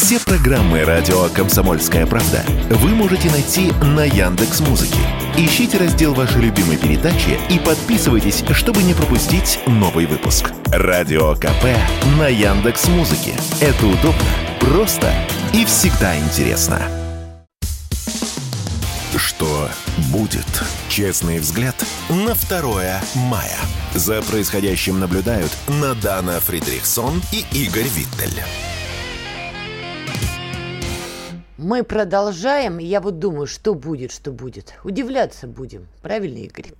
Все программы радио Комсомольская правда вы можете найти на Яндекс Музыке. Ищите раздел вашей любимой передачи и подписывайтесь, чтобы не пропустить новый выпуск. Радио КП на Яндекс Музыке. Это удобно, просто и всегда интересно. Что будет? Честный взгляд на 2 мая. За происходящим наблюдают Надана Фридрихсон и Игорь Виттель. Мы продолжаем. Я вот думаю, что будет, что будет. Удивляться будем. Правильно, Игорь?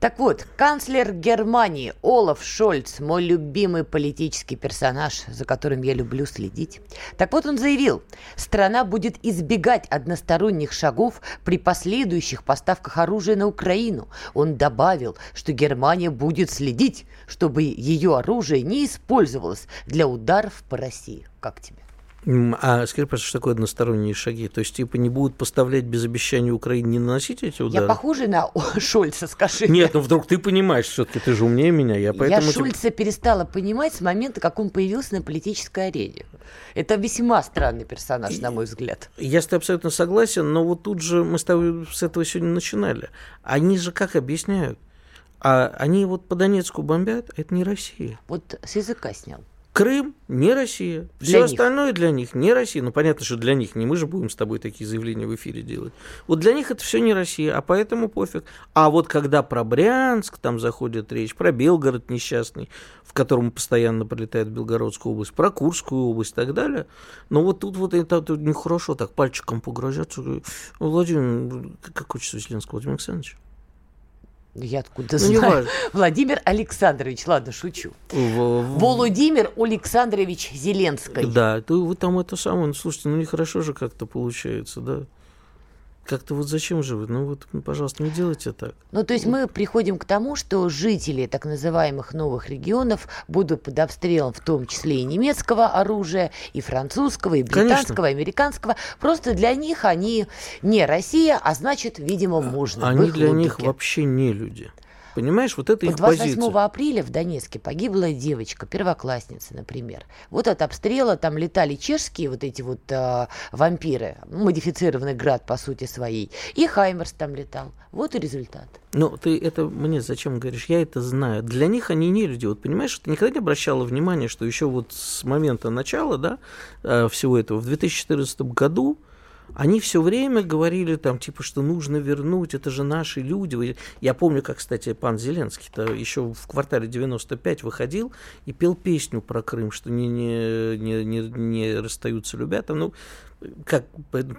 Так вот, канцлер Германии Олаф Шольц, мой любимый политический персонаж, за которым я люблю следить. Так вот, он заявил, страна будет избегать односторонних шагов при последующих поставках оружия на Украину. Он добавил, что Германия будет следить, чтобы ее оружие не использовалось для ударов по России. Как тебе? А скажи, пожалуйста, что такое односторонние шаги? То есть, типа, не будут поставлять без обещания Украине не наносить эти удары? Я похожа на Шольца, скажи. Нет, ну вдруг ты понимаешь, все-таки ты же умнее меня. Я, поэтому я Шольца перестала понимать с момента, как он появился на политической арене. Это весьма странный персонаж, на мой взгляд. Я с тобой абсолютно согласен, но вот тут же мы с тобой с этого сегодня начинали. Они же как объясняют? А они вот по Донецку бомбят, а это не Россия. Вот с языка снял. Крым не Россия. Все остальное для них не Россия. Ну, понятно, что для них не мы же будем с тобой такие заявления в эфире делать. Вот для них это все не Россия, а поэтому пофиг. А вот когда про Брянск там заходит речь, про Белгород несчастный, в котором постоянно прилетает Белгородская область, про Курскую область и так далее, но вот тут вот это, это нехорошо так пальчиком погрозят. Владимир, как отчество Зеленского, Владимир Александрович? Я откуда ну, знаю? Владимир Александрович, ладно, шучу. В... Владимир Александрович Зеленский. Да, ты, вы там это самое, ну, слушайте, ну нехорошо же как-то получается, да. Как-то вот зачем же вы? Ну вот, пожалуйста, не делайте так. Ну, то есть мы приходим к тому, что жители так называемых новых регионов будут под обстрелом в том числе и немецкого оружия, и французского, и британского, Конечно. и американского. Просто для них они не Россия, а значит, видимо, можно. Они для них вообще не люди. Понимаешь, вот это их 28 позиция. апреля в Донецке погибла девочка, первоклассница, например. Вот от обстрела там летали чешские вот эти вот э, вампиры, модифицированный град по сути своей, и Хаймерс там летал. Вот и результат. Ну, ты это мне зачем говоришь? Я это знаю. Для них они не люди. Вот понимаешь, ты никогда не обращала внимания, что еще вот с момента начала, да, э, всего этого, в 2014 году они все время говорили там, типа, что нужно вернуть, это же наши люди. Я помню, как, кстати, пан Зеленский-то еще в квартале 95 выходил и пел песню про Крым, что не, не, не, не, не расстаются любят. Ну, как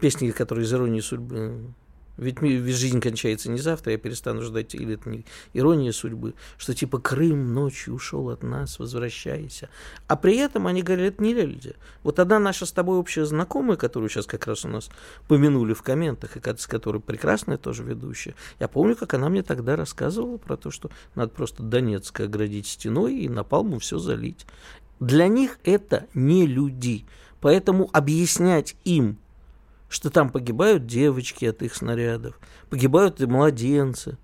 песни, которые из иронии судьбы ведь, ведь жизнь кончается не завтра, я перестану ждать, или это не ирония судьбы, что типа Крым ночью ушел от нас, возвращайся. А при этом они говорят, это не люди. Вот одна наша с тобой общая знакомая, которую сейчас как раз у нас помянули в комментах, и с которой прекрасная тоже ведущая, я помню, как она мне тогда рассказывала про то, что надо просто Донецк оградить стеной и напалму все залить. Для них это не люди. Поэтому объяснять им, что там погибают девочки от их снарядов, погибают и младенцы.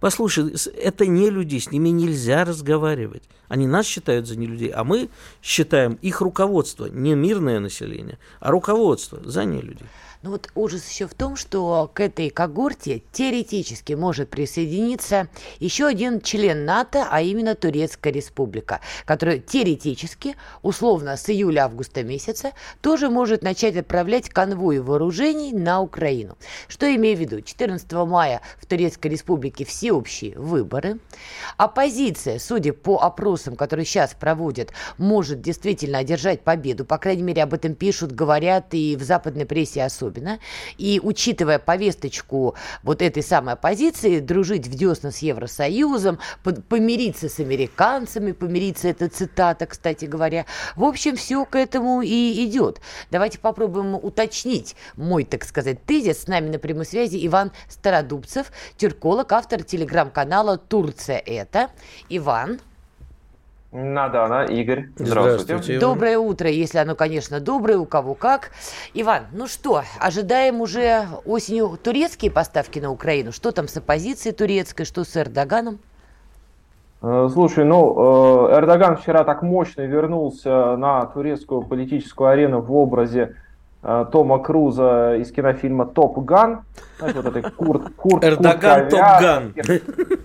Послушай, это не люди, с ними нельзя разговаривать. Они нас считают за не людей, а мы считаем их руководство, не мирное население, а руководство за не людей. Ну вот ужас еще в том, что к этой когорте теоретически может присоединиться еще один член НАТО, а именно Турецкая республика, которая теоретически, условно с июля-августа месяца, тоже может начать отправлять конвои вооружений на Украину. Что имею в виду? 14 мая в Турецкой республике всеобщие выборы. Оппозиция, судя по опросам, которые сейчас проводят, может действительно одержать победу. По крайней мере, об этом пишут, говорят и в западной прессе особенно особенно. И учитывая повесточку вот этой самой оппозиции, дружить в десна с Евросоюзом, помириться с американцами, помириться, это цитата, кстати говоря. В общем, все к этому и идет. Давайте попробуем уточнить мой, так сказать, тезис. С нами на прямой связи Иван Стародубцев, тюрколог, автор телеграм-канала «Турция это». Иван. Надана, Игорь. Здравствуйте. Здравствуйте Доброе утро, если оно, конечно, доброе, у кого как. Иван, ну что, ожидаем уже осенью турецкие поставки на Украину? Что там с оппозицией турецкой, что с Эрдоганом? Э, слушай, ну, э, Эрдоган вчера так мощно вернулся на турецкую политическую арену в образе э, Тома Круза из кинофильма «Топ Ган». Знаете, вот этой курт, курт, Эрдоган Топ Ган.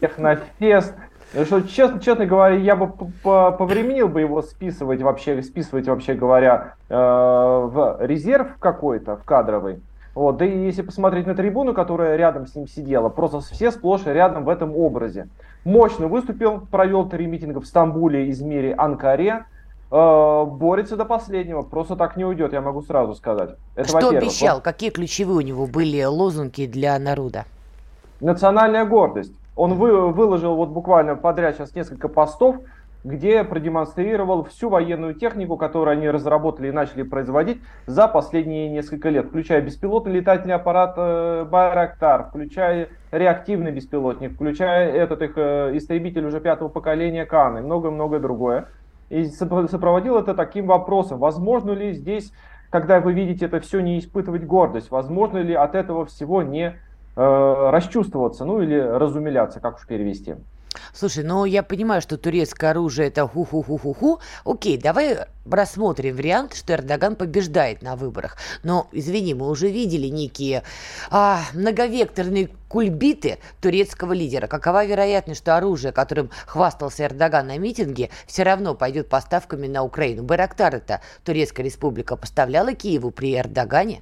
Технофест. Что, честно, честно говоря, я бы повременил бы его списывать вообще, списывать вообще говоря в резерв какой-то, в кадровый. Вот, да и если посмотреть на трибуну, которая рядом с ним сидела, просто все сплошь рядом в этом образе. Мощно выступил, провел три митинга в Стамбуле, Измире, Анкаре. Э, борется до последнего, просто так не уйдет, я могу сразу сказать. Это, Что обещал? Вот. Какие ключевые у него были лозунги для народа? Национальная гордость. Он вы, выложил вот буквально подряд сейчас несколько постов, где продемонстрировал всю военную технику, которую они разработали и начали производить за последние несколько лет, включая беспилотный летательный аппарат э, Байрактар, включая реактивный беспилотник, включая этот их э, истребитель уже пятого поколения Кан и многое-многое другое. И сопроводил это таким вопросом, возможно ли здесь, когда вы видите это все, не испытывать гордость, возможно ли от этого всего не э, расчувствоваться, ну или разумиляться, как уж перевести. Слушай, ну я понимаю, что турецкое оружие это ху-ху-ху-ху-ху. Окей, давай рассмотрим вариант, что Эрдоган побеждает на выборах. Но, извини, мы уже видели некие а, многовекторные кульбиты турецкого лидера. Какова вероятность, что оружие, которым хвастался Эрдоган на митинге, все равно пойдет поставками на Украину? Байрактар это Турецкая республика поставляла Киеву при Эрдогане?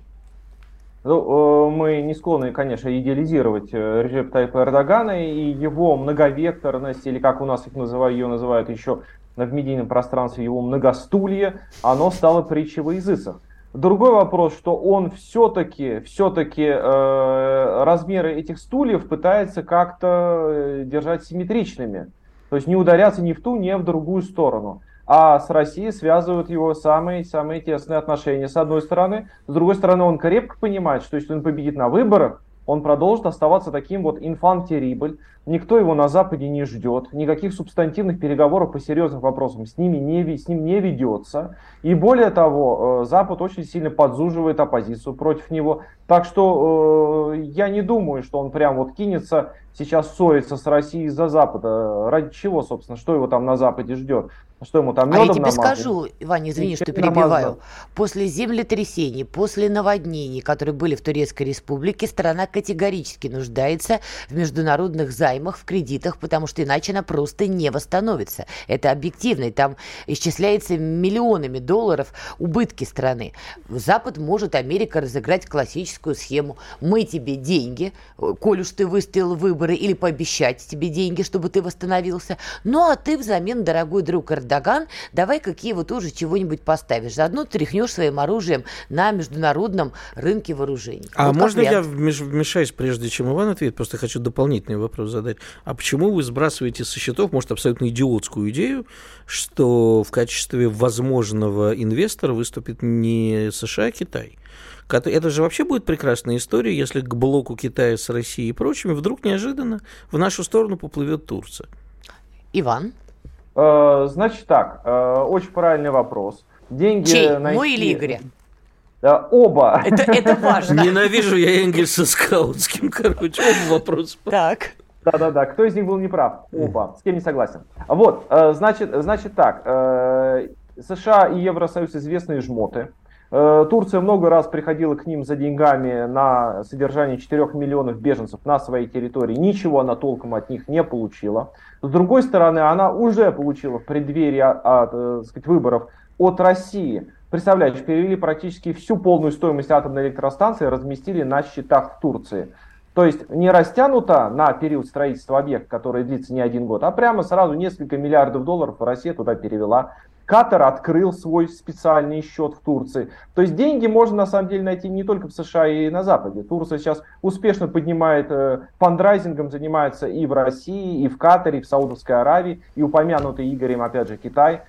Ну, мы не склонны, конечно, идеализировать э, режим Тайпа Эрдогана и его многовекторность, или как у нас их называют, ее называют еще в медийном пространстве его многостулье, оно стало притчей во языцах. Другой вопрос, что он все-таки, все-таки э, размеры этих стульев пытается как-то э, держать симметричными. То есть не ударяться ни в ту, ни в другую сторону а с Россией связывают его самые-самые тесные отношения, с одной стороны. С другой стороны, он крепко понимает, что если он победит на выборах, он продолжит оставаться таким вот инфантерибль. Никто его на Западе не ждет, никаких субстантивных переговоров по серьезным вопросам с, ними не, с ним не ведется. И более того, э, Запад очень сильно подзуживает оппозицию против него. Так что э, я не думаю, что он прям вот кинется сейчас ссориться с Россией из-за Запада. Ради чего, собственно, что его там на Западе ждет? Что ему там А я тебе намазали? скажу, Ваня, извини, что перебиваю. Намазал. После землетрясений, после наводнений, которые были в Турецкой Республике, страна категорически нуждается в международных займах, в кредитах, потому что иначе она просто не восстановится. Это объективно, и там исчисляется миллионами долларов убытки страны. Запад может, Америка, разыграть классическую схему. Мы тебе деньги, коль уж ты выставил выборы, или пообещать тебе деньги, чтобы ты восстановился. Ну, а ты взамен, дорогой друг Эрдоган, Эрдоган, давай-ка Киеву тоже чего-нибудь поставишь. Заодно тряхнешь своим оружием на международном рынке вооружений. А вот можно я вмешаюсь, прежде чем Иван ответит? Просто хочу дополнительный вопрос задать. А почему вы сбрасываете со счетов, может, абсолютно идиотскую идею, что в качестве возможного инвестора выступит не США, а Китай? Это же вообще будет прекрасная история, если к блоку Китая с Россией и прочими вдруг неожиданно в нашу сторону поплывет Турция. Иван? Э, значит так, э, очень правильный вопрос. Деньги Чей? найти... Мой или Игоря? Да, оба. Это, это важно. Ненавижу я Энгельса Скаутским, короче, оба вопроса. Так. Да-да-да, кто из них был неправ? Оба. С кем не согласен. Вот, э, значит, значит так. США и Евросоюз известные жмоты. Турция много раз приходила к ним за деньгами на содержание 4 миллионов беженцев на своей территории. Ничего она толком от них не получила. С другой стороны, она уже получила в преддверии от, от, э, сказать, выборов от России. Представляешь, перевели практически всю полную стоимость атомной электростанции, разместили на счетах в Турции. То есть не растянуто на период строительства объекта, который длится не один год, а прямо сразу несколько миллиардов долларов Россия туда перевела. Катар открыл свой специальный счет в Турции. То есть деньги можно на самом деле найти не только в США и на Западе. Турция сейчас успешно поднимает э, фандрайзингом, занимается и в России, и в Катаре, и в Саудовской Аравии, и упомянутый Игорем, опять же, Китай.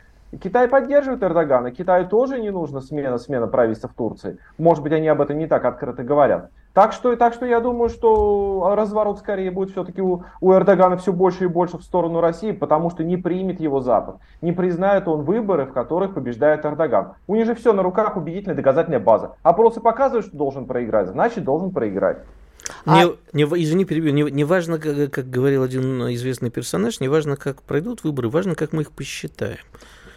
Китай поддерживает Эрдогана. Китаю тоже не нужна смена, смена правительства в Турции. Может быть, они об этом не так открыто говорят. Так что, так что я думаю, что разворот скорее будет все-таки у, у Эрдогана все больше и больше в сторону России, потому что не примет его Запад. Не признает он выборы, в которых побеждает Эрдоган. У них же все на руках убедительная доказательная база. Опросы показывают, что должен проиграть, значит должен проиграть. Не, а... не, извини, перебью. Не, не важно, как, как говорил один известный персонаж, не важно, как пройдут выборы, важно, как мы их посчитаем.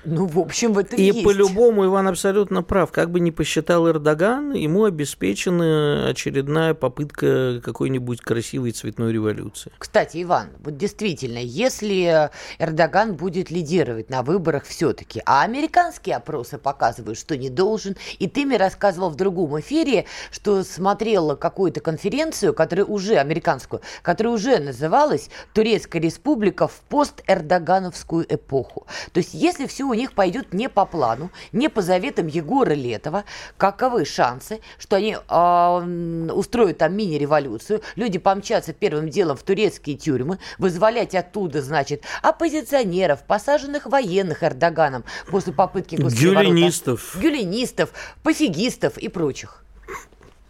Ну, в общем, в этом И есть. по-любому Иван абсолютно прав. Как бы ни посчитал Эрдоган, ему обеспечена очередная попытка какой-нибудь красивой цветной революции. Кстати, Иван, вот действительно, если Эрдоган будет лидировать на выборах все-таки, а американские опросы показывают, что не должен, и ты мне рассказывал в другом эфире, что смотрела какую-то конференцию, которая уже, американскую, которая уже называлась «Турецкая республика в пост-эрдогановскую эпоху». То есть, если все у них пойдет не по плану, не по заветам Егора Летова, каковы шансы, что они э, устроят там мини-революцию, люди помчатся первым делом в турецкие тюрьмы, вызволять оттуда, значит, оппозиционеров, посаженных военных Эрдоганом после попытки Гюленистов. Гюленистов, пофигистов и прочих.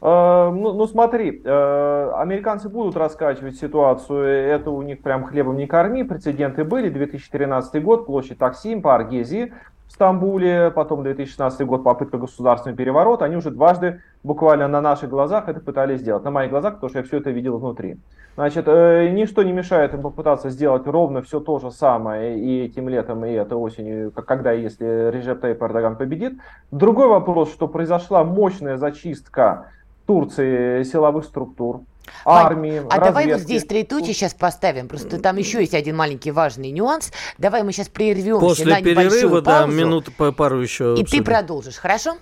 Э, ну, ну смотри, э, американцы будут раскачивать ситуацию, это у них прям хлебом не корми, прецеденты были, 2013 год, площадь Таксим по Аргезии в Стамбуле, потом 2016 год попытка государственного переворота, они уже дважды буквально на наших глазах это пытались сделать, на моих глазах, потому что я все это видел внутри. Значит, э, ничто не мешает им попытаться сделать ровно все то же самое и этим летом, и этой осенью, когда если Режеп Тайп Эрдоган победит. Другой вопрос, что произошла мощная зачистка Турции силовых структур, армии, А давай вот здесь три точки сейчас поставим. Просто там еще есть один маленький важный нюанс. Давай мы сейчас прервемся После на перерыва, да, минуту по пару еще. И обсудим. ты продолжишь, хорошо?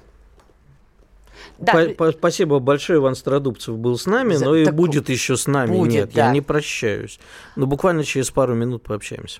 Да. По Спасибо большое, Иван Стародубцев был с нами, За... но и будет еще с нами. Будет, Нет, да. я не прощаюсь. Но буквально через пару минут пообщаемся.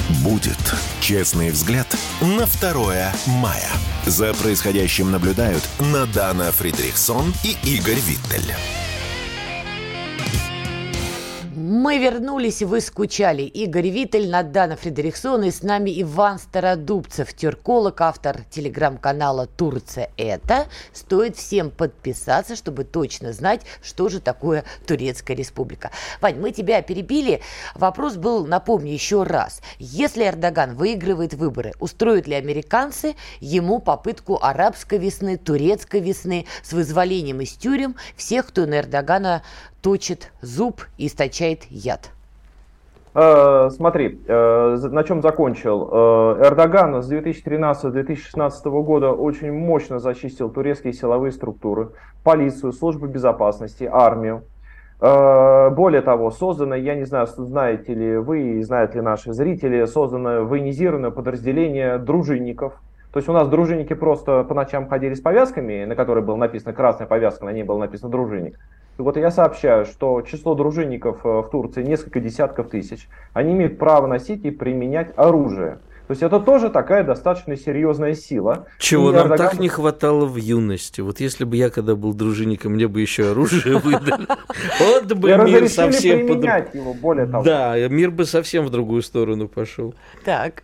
будет? Честный взгляд на 2 мая. За происходящим наблюдают Надана Фридрихсон и Игорь Виттель. Мы вернулись, вы скучали. Игорь Виттель, Надана Фредериксон и с нами Иван Стародубцев, тюрколог, автор телеграм-канала «Турция это». Стоит всем подписаться, чтобы точно знать, что же такое Турецкая республика. Вань, мы тебя перебили. Вопрос был, напомню еще раз. Если Эрдоган выигрывает выборы, устроят ли американцы ему попытку арабской весны, турецкой весны с вызволением из тюрем всех, кто на Эрдогана точит зуб и источает яд? Э, смотри, э, на чем закончил. Э, Эрдоган с 2013-2016 года очень мощно зачистил турецкие силовые структуры, полицию, службу безопасности, армию. Более того, создано, я не знаю, знаете ли вы, знают ли наши зрители, создано военизированное подразделение дружинников. То есть у нас дружинники просто по ночам ходили с повязками, на которой была написана красная повязка, на ней было написано дружинник. Вот я сообщаю, что число дружинников э, в Турции несколько десятков тысяч. Они имеют право носить и применять оружие. То есть это тоже такая достаточно серьезная сила. Чего и нам Эрдоган... так не хватало в юности. Вот если бы я когда был дружинником, мне бы еще оружие выдали. Вот бы мир совсем применять его, более того. Да, мир бы совсем в другую сторону пошел. Так.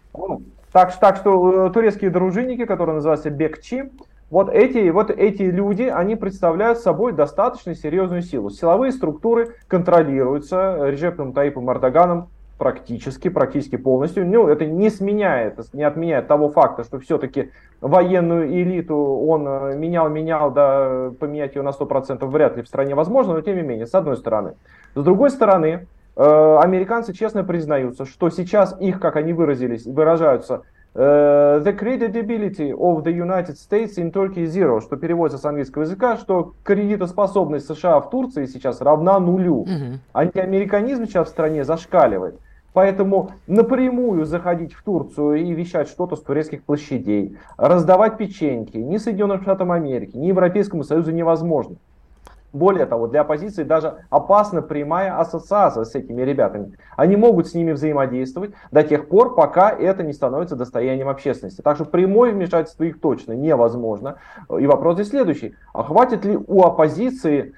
Так, так что э, турецкие дружинники, которые называются Бекчи, вот эти, вот эти люди, они представляют собой достаточно серьезную силу. Силовые структуры контролируются Режепом Таипом Эрдоганом практически, практически полностью. Ну, это не сменяет, не отменяет того факта, что все-таки военную элиту он э, менял, менял, да, поменять ее на 100% вряд ли в стране возможно, но тем не менее, с одной стороны. С другой стороны, американцы честно признаются, что сейчас их, как они выразились, выражаются, Uh, the credibility of the United States in Turkey zero, что переводится с английского языка, что кредитоспособность США в Турции сейчас равна нулю. Антиамериканизм сейчас в стране зашкаливает. Поэтому напрямую заходить в Турцию и вещать что-то с турецких площадей, раздавать печеньки ни Соединенным Штатам Америки, ни Европейскому Союзу невозможно. Более того, для оппозиции даже опасна прямая ассоциация с этими ребятами. Они могут с ними взаимодействовать до тех пор, пока это не становится достоянием общественности. Так что прямое вмешательство их точно невозможно. И вопрос здесь следующий. А хватит ли у оппозиции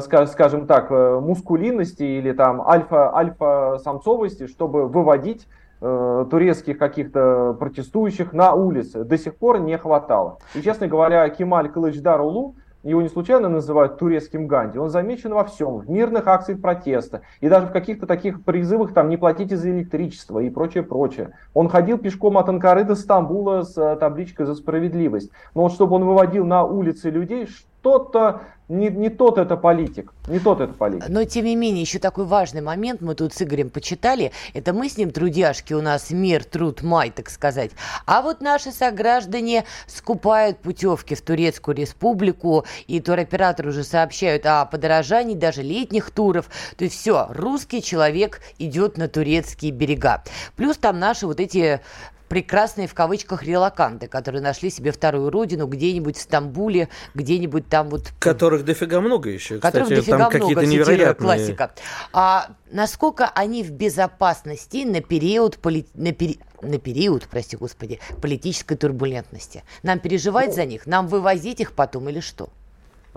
скажем так, мускулинности или там альфа, альфа-самцовости, чтобы выводить турецких каких-то протестующих на улицы. До сих пор не хватало. И, честно говоря, Кемаль Кылычдар-Улу его не случайно называют турецким Ганди. Он замечен во всем, в мирных акциях протеста и даже в каких-то таких призывах там не платите за электричество и прочее, прочее. Он ходил пешком от Анкары до Стамбула с э, табличкой за справедливость. Но вот чтобы он выводил на улицы людей, что-то не, не тот это политик, не тот это политик. Но, тем не менее, еще такой важный момент, мы тут с Игорем почитали, это мы с ним трудяшки, у нас мир, труд, май, так сказать. А вот наши сограждане скупают путевки в Турецкую республику, и туроператоры уже сообщают о подорожании даже летних туров. То есть все, русский человек идет на турецкие берега. Плюс там наши вот эти прекрасные в кавычках релаканты, которые нашли себе вторую родину где-нибудь в Стамбуле, где-нибудь там вот... Которых дофига много еще, кстати, которых дофига там какие-то невероятные... классика. А насколько они в безопасности на период, поли... на, пери... на период, прости господи, политической турбулентности? Нам переживать за них? Нам вывозить их потом или что?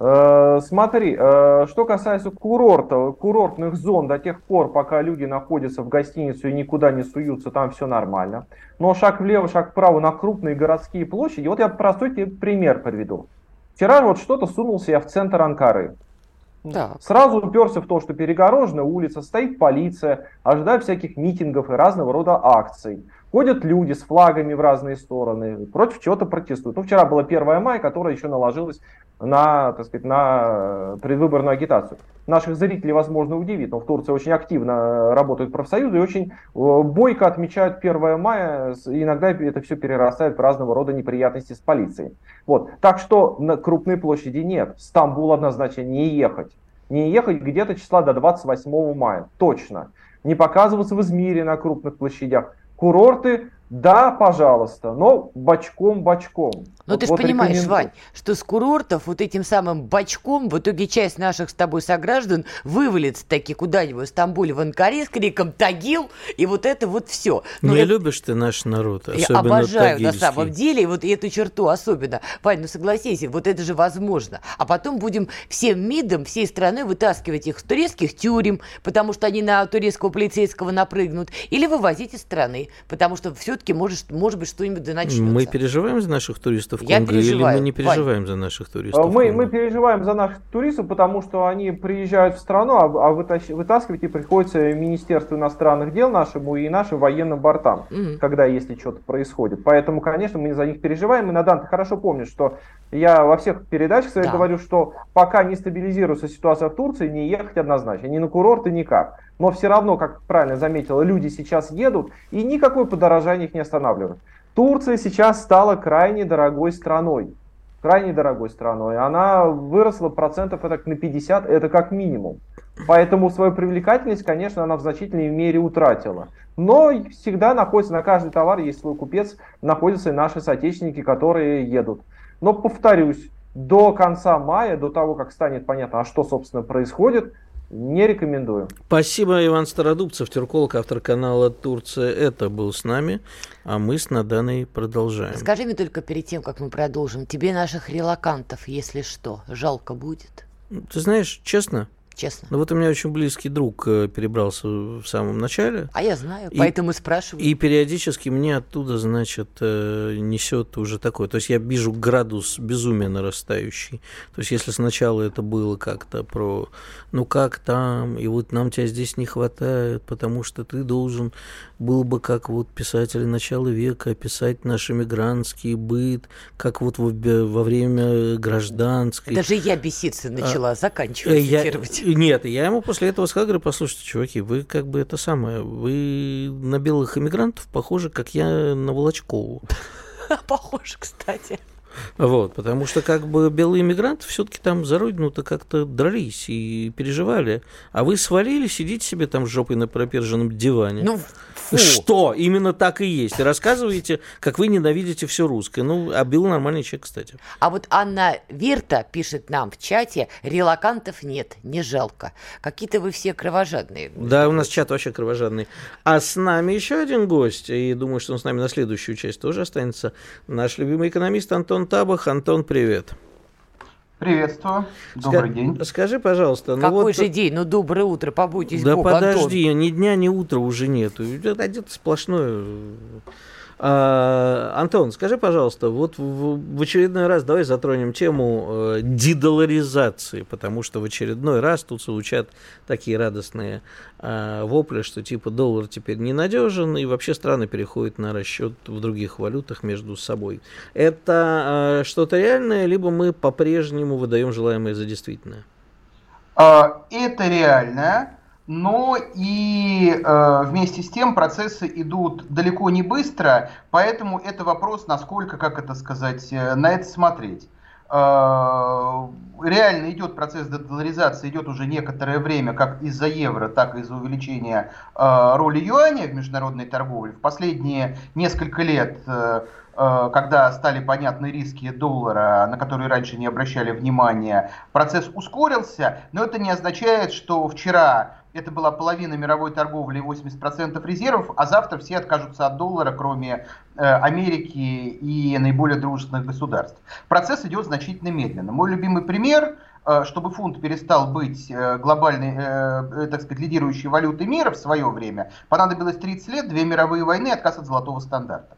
Э, смотри, э, что касается курорта, курортных зон, до тех пор, пока люди находятся в гостинице и никуда не суются, там все нормально. Но шаг влево, шаг вправо на крупные городские площади, вот я простой тебе пример приведу. Вчера вот что-то сунулся я в центр Анкары. Да. Сразу уперся в то, что перегорожена улица, стоит полиция, ожидает всяких митингов и разного рода акций. Ходят люди с флагами в разные стороны, против чего-то протестуют. Ну, вчера было 1 мая, которое еще наложилось на, так сказать, на предвыборную агитацию. Наших зрителей, возможно, удивит, но в Турции очень активно работают профсоюзы и очень э, бойко отмечают 1 мая. Иногда это все перерастает в разного рода неприятности с полицией. Вот. Так что на крупной площади нет. В Стамбул однозначно не ехать. Не ехать где-то числа до 28 мая. Точно. Не показываться в Измире на крупных площадях курорты, да, пожалуйста, но бочком-бочком. Ну, вот, ты же вот понимаешь, рекоменду... Вань, что с курортов вот этим самым бочком в итоге часть наших с тобой сограждан вывалится таки куда-нибудь в Стамбуле, в Анкаре с криком «Тагил!» и вот это вот все. Ну, не это... любишь ты наш народ, особенно Я обожаю тагильский. на самом деле, и вот эту черту особенно. Вань, ну согласись, вот это же возможно. А потом будем всем МИДом, всей страной вытаскивать их с турецких тюрем, потому что они на турецкого полицейского напрыгнут, или вывозить из страны, потому что все-таки может, может быть что-нибудь да начнется. Мы переживаем за наших туристов в Конго или мы не переживаем Вань. за наших туристов? Мы, мы переживаем за наших туристов, потому что они приезжают в страну, а, а вытаскивать их приходится Министерству иностранных дел нашему и нашим военным бортам, mm когда если что-то происходит. Поэтому, конечно, мы за них переживаем. И Надан, ты хорошо помнишь, что я во всех передачах своих да. говорю, что пока не стабилизируется ситуация в Турции, не ехать однозначно. Ни на курорты, никак. Но все равно, как правильно заметила, люди сейчас едут, и никакое подорожание их не останавливает. Турция сейчас стала крайне дорогой страной. Крайне дорогой страной. Она выросла процентов это на 50, это как минимум. Поэтому свою привлекательность, конечно, она в значительной мере утратила. Но всегда находится, на каждый товар есть свой купец, находятся и наши соотечественники, которые едут. Но повторюсь, до конца мая, до того, как станет понятно, а что, собственно, происходит, не рекомендую. Спасибо, Иван Стародубцев, тюрколог, автор канала «Турция». Это был с нами, а мы с Наданой продолжаем. Скажи мне только перед тем, как мы продолжим, тебе наших релакантов, если что, жалко будет? Ты знаешь, честно, честно. Ну вот у меня очень близкий друг э, перебрался в самом начале. А я знаю, и, поэтому спрашиваю. И периодически мне оттуда, значит, э, несет уже такое. То есть я вижу градус безумия нарастающий. То есть если сначала это было как-то про, ну как там, и вот нам тебя здесь не хватает, потому что ты должен был бы как вот писатели начала века описать наш эмигрантский быт, как вот во, во время гражданской. Даже я беситься начала, а, заканчивать я, цитировать. Нет, я ему после этого сказал, говорю, послушайте, чуваки, вы как бы это самое, вы на белых иммигрантов похожи, как я на Волочкову. Похоже, кстати. Вот, потому что как бы белые иммигранты все-таки там за родину-то как-то дрались и переживали. А вы свалили, сидите себе там с жопой на проперженном диване. Ну, фу. Что? Именно так и есть. И рассказываете, как вы ненавидите все русское. Ну, а Билл нормальный человек, кстати. А вот Анна Вирта пишет нам в чате, релакантов нет, не жалко. Какие-то вы все кровожадные. Да, у нас чат вообще кровожадный. А с нами еще один гость, и думаю, что он с нами на следующую часть тоже останется. Наш любимый экономист Антон Антон Табах. Антон, привет. Приветствую. Добрый Ска- день. Скажи, пожалуйста. Ну Какой вот... же день? Ну, доброе утро, побудьтесь Да Бог, подожди, Антон. ни дня, ни утра уже нету. Это один сплошной а, Антон, скажи, пожалуйста, вот в, в очередной раз давай затронем тему э, дедоларизации, потому что в очередной раз тут звучат такие радостные э, вопли, что типа доллар теперь ненадежен, и вообще страны переходят на расчет в других валютах между собой. Это э, что-то реальное, либо мы по-прежнему выдаем желаемое за действительное? А, это реальное но и э, вместе с тем процессы идут далеко не быстро, поэтому это вопрос, насколько, как это сказать, э, на это смотреть. Э, реально идет процесс дедоларизации, идет уже некоторое время, как из-за евро, так и из-за увеличения э, роли юаня в международной торговле. В последние несколько лет когда стали понятны риски доллара, на которые раньше не обращали внимания, процесс ускорился, но это не означает, что вчера это была половина мировой торговли и 80% резервов, а завтра все откажутся от доллара, кроме э, Америки и наиболее дружественных государств. Процесс идет значительно медленно. Мой любимый пример, э, чтобы фунт перестал быть э, глобальной, э, э так сказать, лидирующей валютой мира в свое время, понадобилось 30 лет, две мировые войны отказ от золотого стандарта.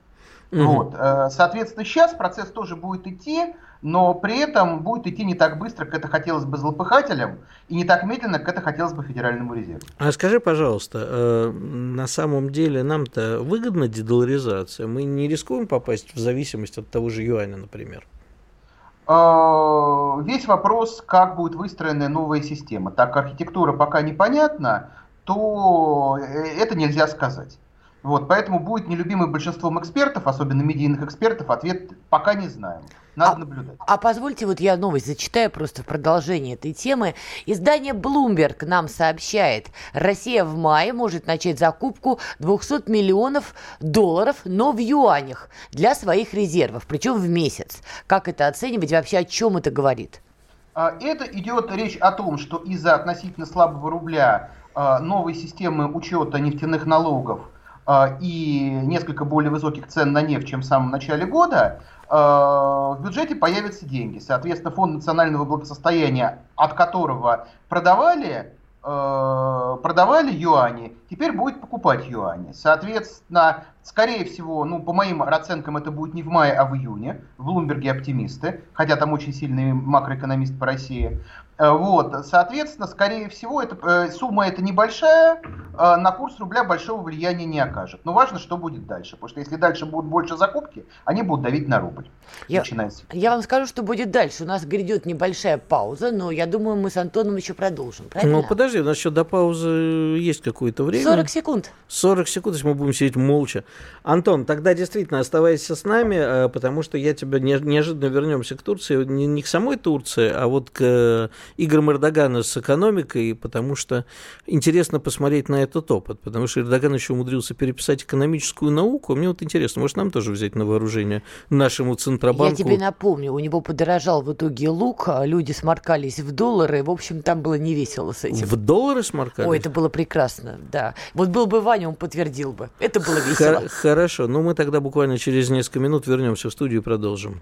Угу. Вот. Э, соответственно, сейчас процесс тоже будет идти, но при этом будет идти не так быстро, как это хотелось бы злопыхателям, и не так медленно, как это хотелось бы Федеральному резерву. А скажи, пожалуйста, э, на самом деле нам-то выгодна дедоларизация? Мы не рискуем попасть в зависимость от того же юаня, например? Э, весь вопрос, как будет выстроена новая система. Так как архитектура пока непонятна, то это нельзя сказать. Вот, поэтому будет нелюбимый большинством экспертов, особенно медийных экспертов, ответ пока не знаем. Надо а, наблюдать. А позвольте, вот я новость зачитаю просто в продолжение этой темы. Издание Bloomberg нам сообщает, Россия в мае может начать закупку 200 миллионов долларов, но в юанях для своих резервов, причем в месяц. Как это оценивать? Вообще о чем это говорит? А, это идет речь о том, что из-за относительно слабого рубля а, новой системы учета нефтяных налогов и несколько более высоких цен на нефть, чем в самом начале года, а, в бюджете появятся деньги. Соответственно, фонд национального благосостояния, от которого продавали, а, продавали юани, теперь будет покупать юани. Соответственно, скорее всего, ну, по моим оценкам, это будет не в мае, а в июне. В Блумберге оптимисты, хотя там очень сильный макроэкономист по России. Э, вот, соответственно, скорее всего, это, э, сумма эта небольшая, э, на курс рубля большого влияния не окажет. Но важно, что будет дальше. Потому что если дальше будут больше закупки, они будут давить на рубль. Я, я вам скажу, что будет дальше. У нас грядет небольшая пауза, но я думаю, мы с Антоном еще продолжим. Правильно? Ну, подожди, у нас еще до паузы есть какое-то время. 40 секунд. 40 секунд, если мы будем сидеть молча. Антон, тогда действительно оставайся с нами, потому что я тебя неожиданно вернемся к Турции. Не, не к самой Турции, а вот к играм Эрдогана с экономикой, потому что интересно посмотреть на этот опыт, потому что Эрдоган еще умудрился переписать экономическую науку. Мне вот интересно, может, нам тоже взять на вооружение нашему Центробанку? Я тебе напомню, у него подорожал в итоге лук, а люди сморкались в доллары, в общем, там было не весело с этим. В доллары сморкались? Ой, это было прекрасно, да. Вот был бы Ваня, он подтвердил бы. Это было весело. Х- хорошо, ну мы тогда буквально через несколько минут вернемся в студию и продолжим.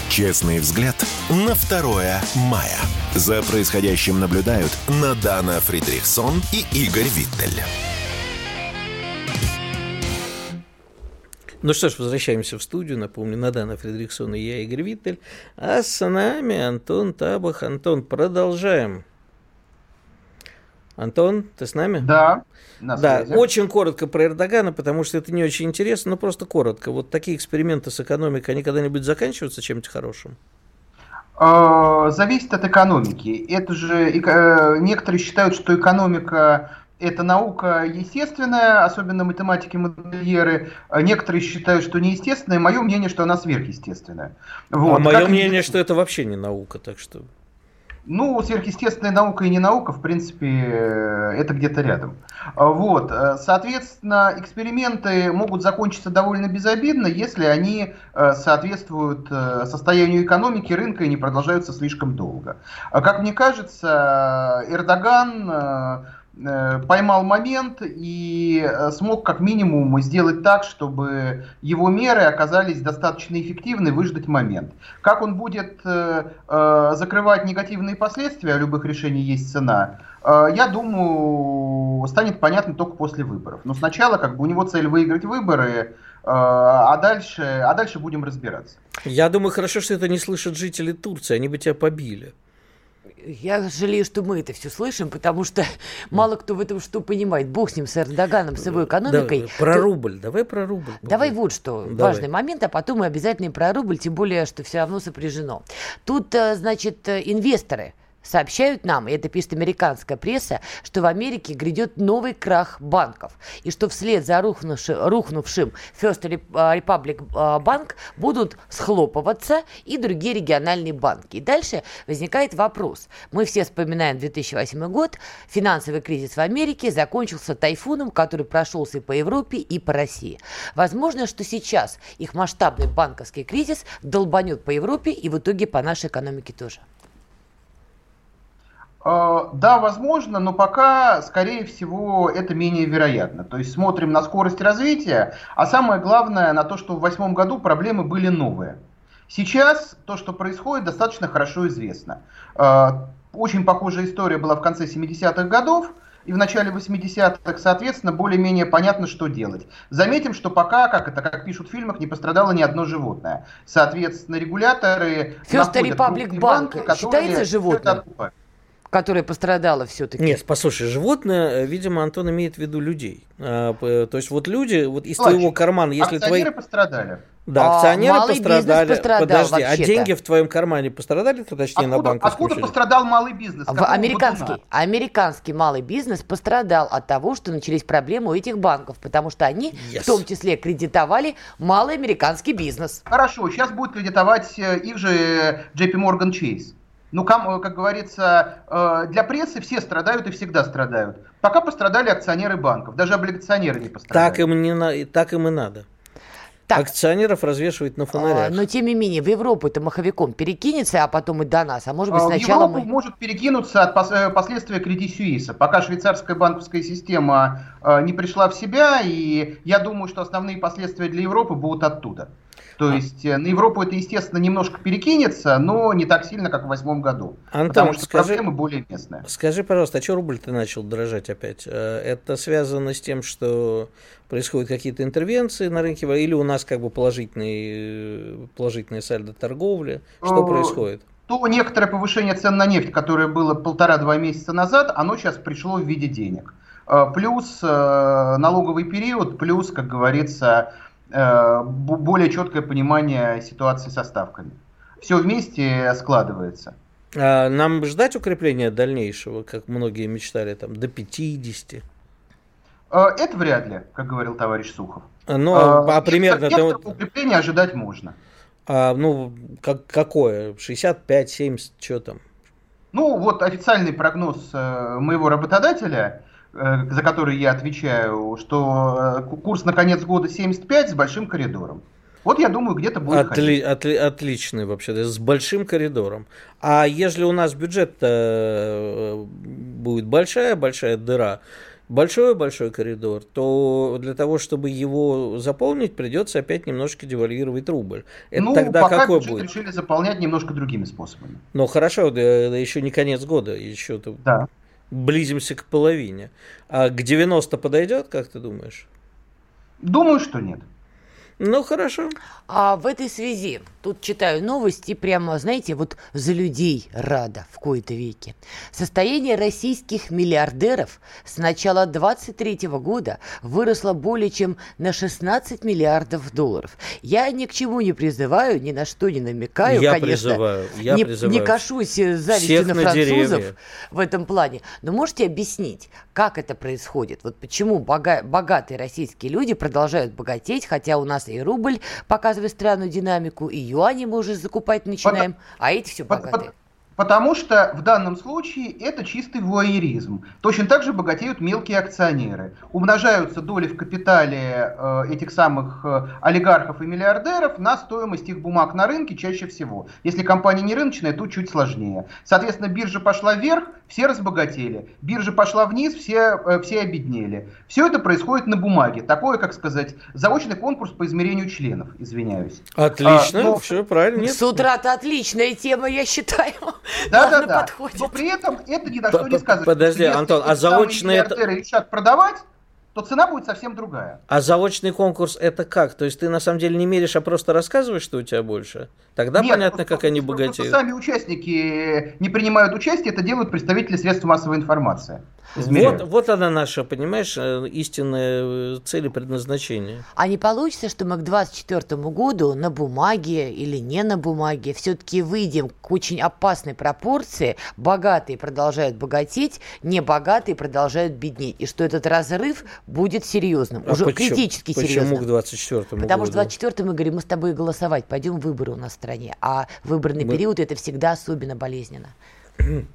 Честный взгляд на 2 мая. За происходящим наблюдают Надана Фридрихсон и Игорь Виттель. Ну что ж, возвращаемся в студию. Напомню, Надана Фридрихсон и я, Игорь Виттель. А с нами Антон Табах. Антон, продолжаем. Антон, ты с нами? Да. На да, очень коротко про Эрдогана, потому что это не очень интересно, но просто коротко. Вот такие эксперименты с экономикой, они когда-нибудь заканчиваются чем-то хорошим? А, зависит от экономики. Это же э, некоторые считают, что экономика это наука естественная, особенно математики-модельеры. А некоторые считают, что неестественная. Мое мнение, что она сверхъестественная. Вот. А мое как мнение, что это вообще не наука, так что... Ну, сверхъестественная наука и не наука, в принципе, э, это где-то рядом. А, вот, э, соответственно, эксперименты могут закончиться довольно безобидно, если они э, соответствуют состоянию экономики, рынка и не продолжаются слишком долго. А, как мне кажется, Эрдоган поймал момент и э, смог как минимум сделать так, чтобы его меры оказались достаточно эффективны, выждать момент. Как он будет э, закрывать негативные последствия, любых решений есть цена, я думаю, станет понятно только после выборов. Но сначала как бы у него цель выиграть выборы, а дальше, а дальше будем разбираться. Я думаю, хорошо, что это не слышат жители Турции, они бы тебя побили. Я жалею, что мы это все слышим, потому что мало кто в этом что понимает. Бог с ним, с Эрдоганом, с его экономикой. Да, про то... рубль, давай про рубль. Давай вот что, давай. важный момент, а потом мы обязательно и про рубль, тем более, что все равно сопряжено. Тут, э, значит, э, инвесторы – Сообщают нам, и это пишет американская пресса, что в Америке грядет новый крах банков, и что вслед за рухнувшим, рухнувшим First Republic э, банк будут схлопываться и другие региональные банки. И дальше возникает вопрос. Мы все вспоминаем 2008 год, финансовый кризис в Америке закончился тайфуном, который прошелся по Европе, и по России. Возможно, что сейчас их масштабный банковский кризис долбанет по Европе и в итоге по нашей экономике тоже. Э, да, возможно, но пока, скорее всего, это менее вероятно. То есть смотрим на скорость развития, а самое главное на то, что в восьмом году проблемы были новые. Сейчас то, что происходит, достаточно хорошо известно. Э, очень похожая история была в конце 70-х годов, и в начале 80-х, соответственно, более-менее понятно, что делать. Заметим, что пока, как это, как пишут в фильмах, не пострадало ни одно животное. Соответственно, регуляторы... First Republic Bank считается животным? Которая пострадала все-таки. Нет, послушай, животное, э, видимо, Антон имеет в виду людей. А, то есть вот люди, вот из Плачь. твоего кармана, если твои... пострадали. Да, акционеры а, пострадали. пострадал, Подожди, а деньги в твоем кармане пострадали, то точнее откуда, на банковском Откуда пострадал малый бизнес? В американский, американский малый бизнес пострадал от того, что начались проблемы у этих банков, потому что они yes. в том числе кредитовали малый американский бизнес. Хорошо, сейчас будет кредитовать э, их же JP Morgan Chase. Ну, как говорится, э, для прессы все страдают и всегда страдают. Пока пострадали акционеры банков, даже облигационеры не пострадали. Так им, не, так им и надо. Так. Акционеров развешивать на фонарях. А, но тем не менее, в Европу это маховиком перекинется, а потом и до нас. А может быть сначала в Европу мы... может перекинуться от э, последствия кредит Сюиса. Пока швейцарская банковская система э, не пришла в себя, и я думаю, что основные последствия для Европы будут оттуда. То есть э, на Европу это, естественно, немножко перекинется, но не так сильно, как в восьмом году. Антон, потому что скажи, проблемы более местные. Скажи, пожалуйста, а что рубль ты начал дрожать опять? Э, это связано с тем, что происходят какие-то интервенции на рынке, или у нас как бы положительный, положительный сальдо торговли? Что происходит? То некоторое повышение цен на нефть, которое было полтора-два месяца назад, оно сейчас пришло в виде денег. Э, плюс налоговый период, плюс, как говорится, Э, более четкое понимание ситуации со ставками. Все вместе складывается. А нам ждать укрепления дальнейшего, как многие мечтали, там, до 50? Э, это вряд ли, как говорил товарищ Сухов. Ну, а, а примерно... Это... Укрепления ожидать можно. А, ну, как, какое? 65, 70, что там? Ну, вот официальный прогноз э, моего работодателя Э, за который я отвечаю, что э, курс на конец года 75 с большим коридором. Вот я думаю, где-то будет Отли, отли, Отличный вообще, с большим коридором. А если у нас бюджет э, будет большая, большая дыра, большой-большой коридор, то для того, чтобы его заполнить, придется опять немножко девальвировать рубль. Это ну, тогда пока какой будет? решили заполнять немножко другими способами. Ну хорошо, да, еще не конец года, еще да близимся к половине. А к 90 подойдет, как ты думаешь? Думаю, что нет. Ну, хорошо. А в этой связи, тут читаю новости, прямо, знаете, вот за людей рада в кои-то веке. Состояние российских миллиардеров с начала 23 года выросло более чем на 16 миллиардов долларов. Я ни к чему не призываю, ни на что не намекаю, я конечно. Призываю, я не, призываю. не кашусь завистью на, на французов в этом плане. Но можете объяснить, как это происходит? Вот почему бога- богатые российские люди продолжают богатеть, хотя у нас и рубль показывает странную динамику, и юани мы уже закупать начинаем, Под... а эти все богатые. Под, Потому что в данном случае это чистый вуайеризм. Точно так же богатеют мелкие акционеры. Умножаются доли в капитале э, этих самых э, олигархов и миллиардеров на стоимость их бумаг на рынке чаще всего. Если компания не рыночная, то чуть сложнее. Соответственно, биржа пошла вверх, все разбогатели. Биржа пошла вниз, все, э, все обеднели. Все это происходит на бумаге. Такое, как сказать, заочный конкурс по измерению членов, извиняюсь. Отлично, а, но... все правильно. Нет? С утра-то отличная тема, я считаю. Да, да, да. Но при этом это ни на что не сказывает. Подожди, Антон, а заочный это... решат продавать, то цена будет совсем другая. А заочный конкурс это как? То есть ты на самом деле не меришь, а просто рассказываешь, что у тебя больше? Тогда Нет, понятно, просто, как они богатеют. Сами участники не принимают участие, это делают представители средств массовой информации. Вот, вот она наша, понимаешь, э, истинная э, цель и предназначение. А не получится, что мы к 2024 году на бумаге или не на бумаге все-таки выйдем к очень опасной пропорции, богатые продолжают богатеть, небогатые продолжают беднеть, и что этот разрыв будет серьезным, а уже почему, критически почему серьезным. Почему к 24 году? Потому что 24 мы говорим, мы с тобой голосовать, пойдем выборы у нас в стране, а выборный мы... период это всегда особенно болезненно.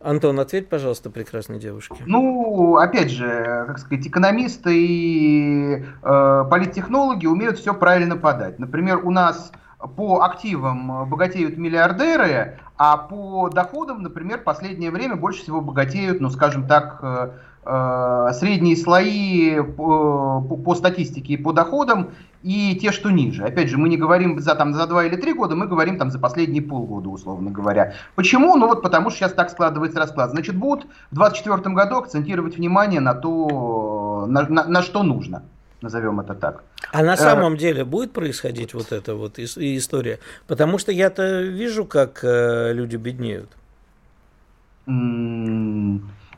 Антон, ответь, пожалуйста, прекрасной девушке. Ну, опять же, как сказать, экономисты и э, политтехнологи умеют все правильно подать. Например, у нас по активам богатеют миллиардеры, а по доходам, например, в последнее время больше всего богатеют, ну, скажем так, э, э, средние слои по, по статистике и по доходам и те, что ниже. Опять же, мы не говорим за, там, за два или три года, мы говорим там, за последние полгода, условно говоря. Почему? Ну вот потому что сейчас так складывается расклад. Значит, будут в 2024 году акцентировать внимание на то, на, на, на что нужно назовем это так. А на э, самом деле будет происходить вот эта вот история? Потому что я-то вижу, как э, люди беднеют.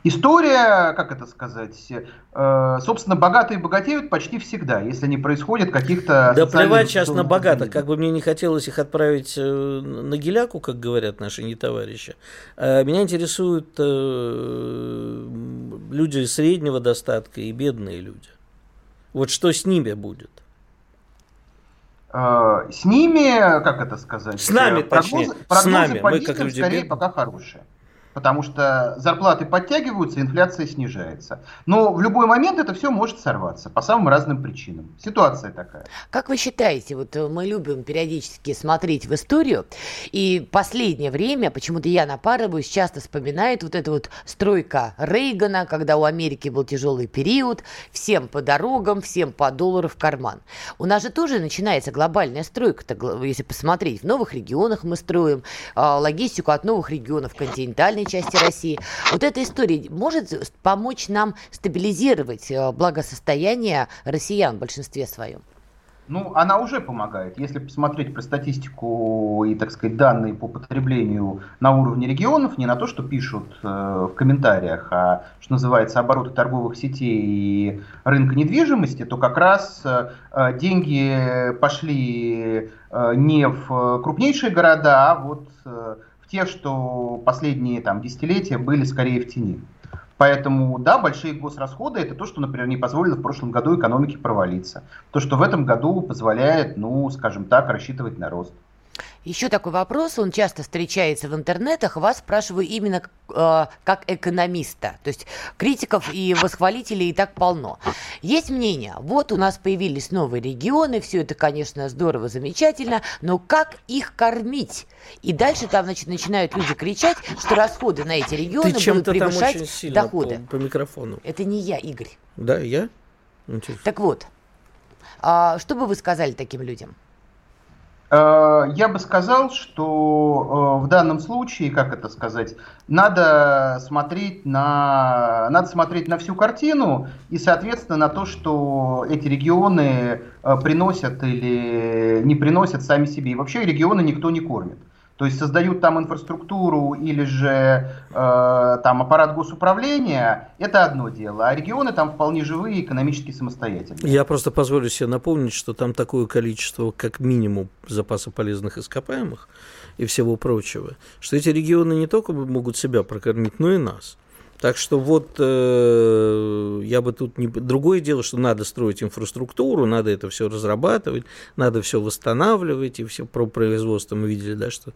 История, как это сказать, э, собственно, богатые богатеют почти всегда, если не происходит каких-то... Да плевать сейчас на богатых, как бы мне не хотелось их отправить э, на геляку, как говорят наши не товарищи. Э, меня интересуют э, люди среднего достатка и бедные люди. Вот что с ними будет? Э, с ними, как это сказать? С нами, прогнозы, точнее. Прогнозы с нами, мы как люди скорее бед... пока хорошие потому что зарплаты подтягиваются, инфляция снижается. Но в любой момент это все может сорваться по самым разным причинам. Ситуация такая. Как вы считаете, вот э, мы любим периодически смотреть в историю, и последнее время, почему-то я напарываюсь, часто вспоминает вот эта вот стройка Рейгана, когда у Америки был тяжелый период, всем по дорогам, всем по доллару в карман. У нас же тоже начинается глобальная стройка, если посмотреть, в новых регионах мы строим а, логистику от новых регионов континентальной центральной части России. Вот эта история может помочь нам стабилизировать э, благосостояние россиян в большинстве своем? Ну, она уже помогает. Если посмотреть про статистику и, так сказать, данные по потреблению на уровне регионов, не на то, что пишут э, в комментариях, а что называется обороты торговых сетей и рынка недвижимости, то как раз э, деньги пошли э, не в крупнейшие города, а вот э, те, что последние там, десятилетия были скорее в тени. Поэтому, да, большие госрасходы это то, что, например, не позволило в прошлом году экономике провалиться. То, что в этом году позволяет, ну, скажем так, рассчитывать на рост. Еще такой вопрос, он часто встречается в интернетах, вас спрашиваю именно э, как экономиста. То есть критиков и восхвалителей и так полно. Есть мнение, вот у нас появились новые регионы, все это, конечно, здорово, замечательно, но как их кормить? И дальше там значит, начинают люди кричать, что расходы на эти регионы Ты будут превышать доходы. По, по микрофону. Это не я, Игорь. Да, я? Интересно. Так вот, а, что бы вы сказали таким людям? Э, я бы сказал, что э, в данном случае, как это сказать, надо смотреть на, надо смотреть на всю картину и, соответственно, на то, что эти регионы э, приносят или не приносят сами себе. И вообще регионы никто не кормит. То есть создают там инфраструктуру или же э, там аппарат госуправления, это одно дело. А регионы там вполне живые, экономически самостоятельные. Я просто позволю себе напомнить, что там такое количество, как минимум, запаса полезных ископаемых и всего прочего, что эти регионы не только могут себя прокормить, но и нас. Так что вот э, я бы тут не... Другое дело, что надо строить инфраструктуру, надо это все разрабатывать, надо все восстанавливать, и все про производство мы видели, да, что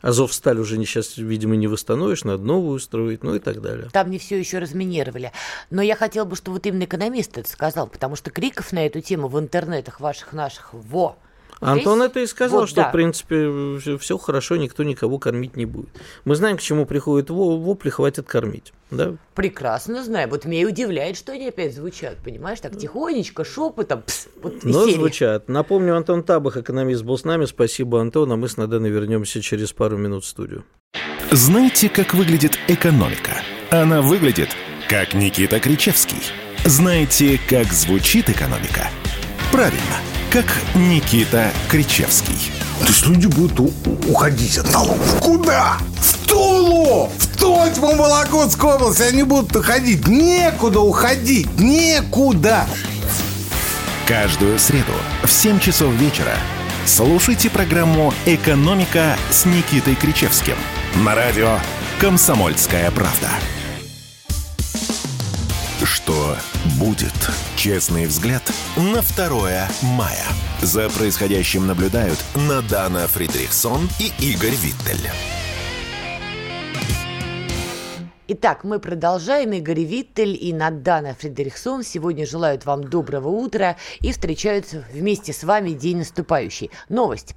Азовсталь уже не, сейчас, видимо, не восстановишь, надо новую строить, ну и так далее. Там не все еще разминировали. Но я хотела бы, чтобы вот именно экономист это сказал, потому что криков на эту тему в интернетах ваших наших, во, Антон это и сказал, вот, что, да. в принципе, все хорошо, никто никого кормить не будет. Мы знаем, к чему приходит вопли, хватит кормить. Да? Прекрасно знаю. Вот меня и удивляет, что они опять звучат, понимаешь, так тихонечко, шепотом. Пс, вот Но звучат. Напомню, Антон Табах, экономист, был с нами. Спасибо, Антон. А мы с Наденой вернемся через пару минут в студию. Знаете, как выглядит экономика? Она выглядит, как Никита Кричевский. Знаете, как звучит экономика? Правильно, как Никита Кричевский. То есть люди будут уходить от налогов. Куда? В Тулу! В Тотьму Вологодскую область они будут уходить. Некуда уходить. Некуда. Каждую среду в 7 часов вечера слушайте программу «Экономика» с Никитой Кричевским на радио «Комсомольская правда». Что будет? Честный взгляд на 2 мая. За происходящим наблюдают Надана Фридрихсон и Игорь Виттель. Итак, мы продолжаем. Игорь Виттель и Надана Фредериксон сегодня желают вам доброго утра и встречаются вместе с вами день наступающий. Новость.